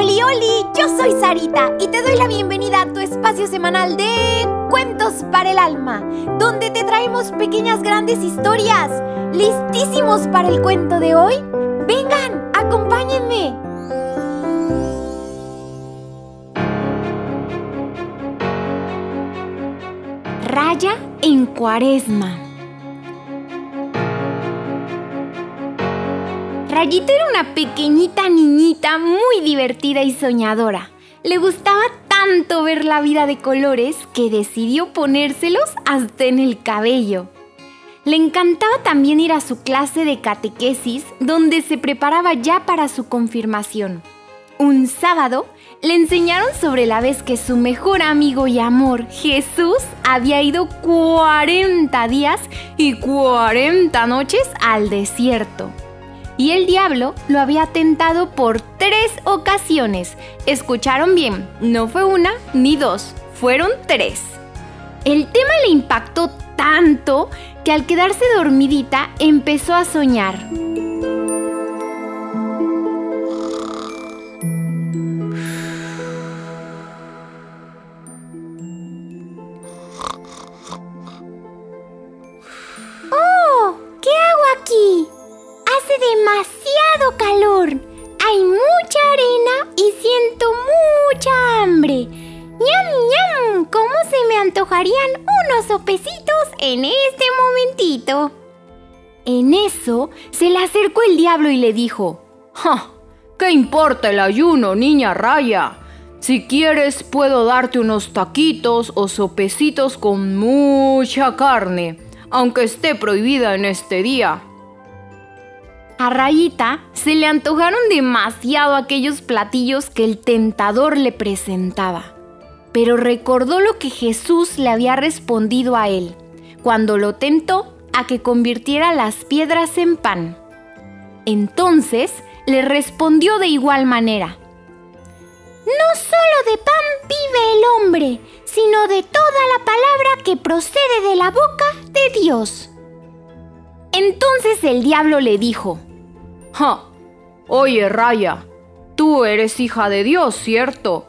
Oli, oli, yo soy Sarita y te doy la bienvenida a tu espacio semanal de Cuentos para el Alma, donde te traemos pequeñas grandes historias. ¿Listísimos para el cuento de hoy? Vengan, acompáñenme. Raya en Cuaresma. Rayita era una pequeñita niñita muy divertida y soñadora. Le gustaba tanto ver la vida de colores que decidió ponérselos hasta en el cabello. Le encantaba también ir a su clase de catequesis donde se preparaba ya para su confirmación. Un sábado le enseñaron sobre la vez que su mejor amigo y amor, Jesús, había ido 40 días y 40 noches al desierto y el diablo lo había tentado por tres ocasiones. Escucharon bien, no fue una ni dos, fueron tres. El tema le impactó tanto que al quedarse dormidita empezó a soñar. Demasiado calor. Hay mucha arena y siento mucha hambre. ¡Ñam, ñam! ¿Cómo se me antojarían unos sopecitos en este momentito? En eso se le acercó el diablo y le dijo: ¡Ja! ¿Qué importa el ayuno, niña raya? Si quieres, puedo darte unos taquitos o sopecitos con mucha carne, aunque esté prohibida en este día. A Rayita se le antojaron demasiado aquellos platillos que el tentador le presentaba, pero recordó lo que Jesús le había respondido a él cuando lo tentó a que convirtiera las piedras en pan. Entonces le respondió de igual manera, No solo de pan vive el hombre, sino de toda la palabra que procede de la boca de Dios. Entonces el diablo le dijo, ¡Ja! Oye, Raya, tú eres hija de Dios, ¿cierto?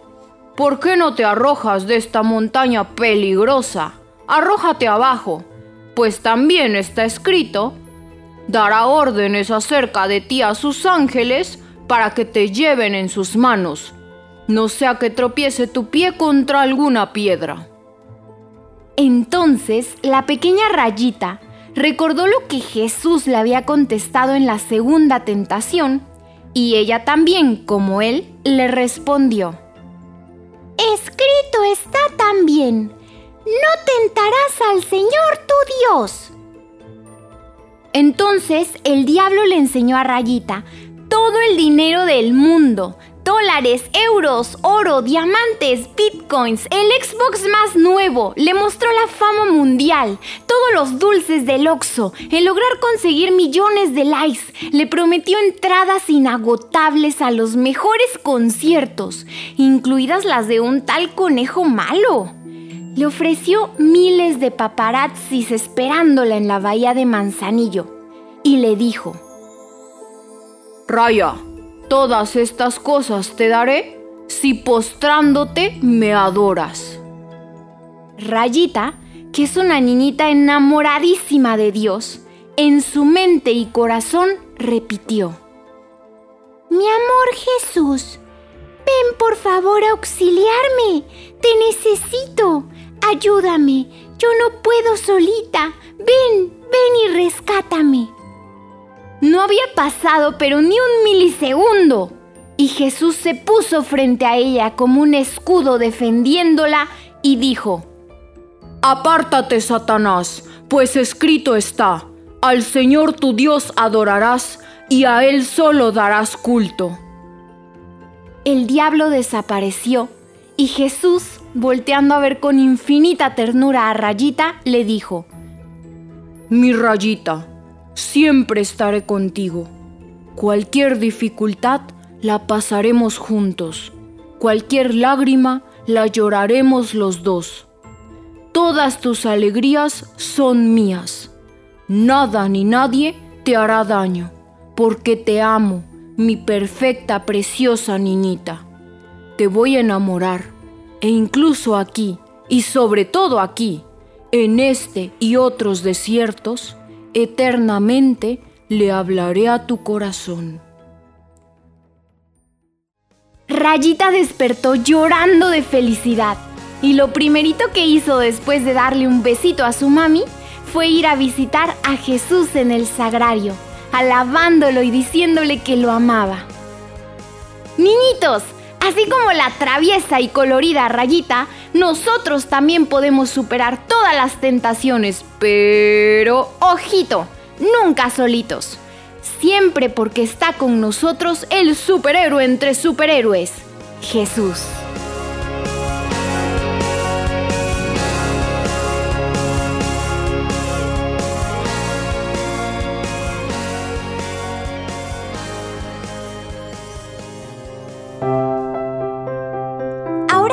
¿Por qué no te arrojas de esta montaña peligrosa? Arrójate abajo, pues también está escrito, dará órdenes acerca de ti a sus ángeles para que te lleven en sus manos, no sea que tropiece tu pie contra alguna piedra. Entonces la pequeña rayita recordó lo que Jesús le había contestado en la segunda tentación y ella también, como él, le respondió. Escrito está también, no tentarás al Señor tu Dios. Entonces el diablo le enseñó a Rayita todo el dinero del mundo, dólares, euros, oro, diamantes, bitcoins, el Xbox más nuevo, le mostró la fama mundial, todos los dulces del Oxxo, el lograr conseguir millones de likes, le prometió entradas inagotables a los mejores conciertos, incluidas las de un tal conejo malo. Le ofreció miles de paparazzis esperándola en la bahía de Manzanillo y le dijo: Raya, Todas estas cosas te daré si postrándote me adoras. Rayita, que es una niñita enamoradísima de Dios, en su mente y corazón repitió. Mi amor Jesús, ven por favor a auxiliarme, te necesito, ayúdame, yo no puedo solita, ven, pasado pero ni un milisegundo. Y Jesús se puso frente a ella como un escudo defendiéndola y dijo, Apártate, Satanás, pues escrito está, al Señor tu Dios adorarás y a Él solo darás culto. El diablo desapareció y Jesús, volteando a ver con infinita ternura a Rayita, le dijo, Mi Rayita, siempre estaré contigo. Cualquier dificultad la pasaremos juntos. Cualquier lágrima la lloraremos los dos. Todas tus alegrías son mías. Nada ni nadie te hará daño, porque te amo, mi perfecta, preciosa niñita. te voy a enamorar, e incluso aquí, y sobre todo aquí, en este y otros desiertos, eternamente le hablaré a tu corazón. Rayita despertó llorando de felicidad y lo primerito que hizo después de darle un besito a su mami fue ir a visitar a Jesús en el sagrario, alabándolo y diciéndole que lo amaba. Niñitos, así como la traviesa y colorida Rayita, nosotros también podemos superar todas las tentaciones, pero ojito, nunca solitos siempre porque está con nosotros el superhéroe entre superhéroes, Jesús.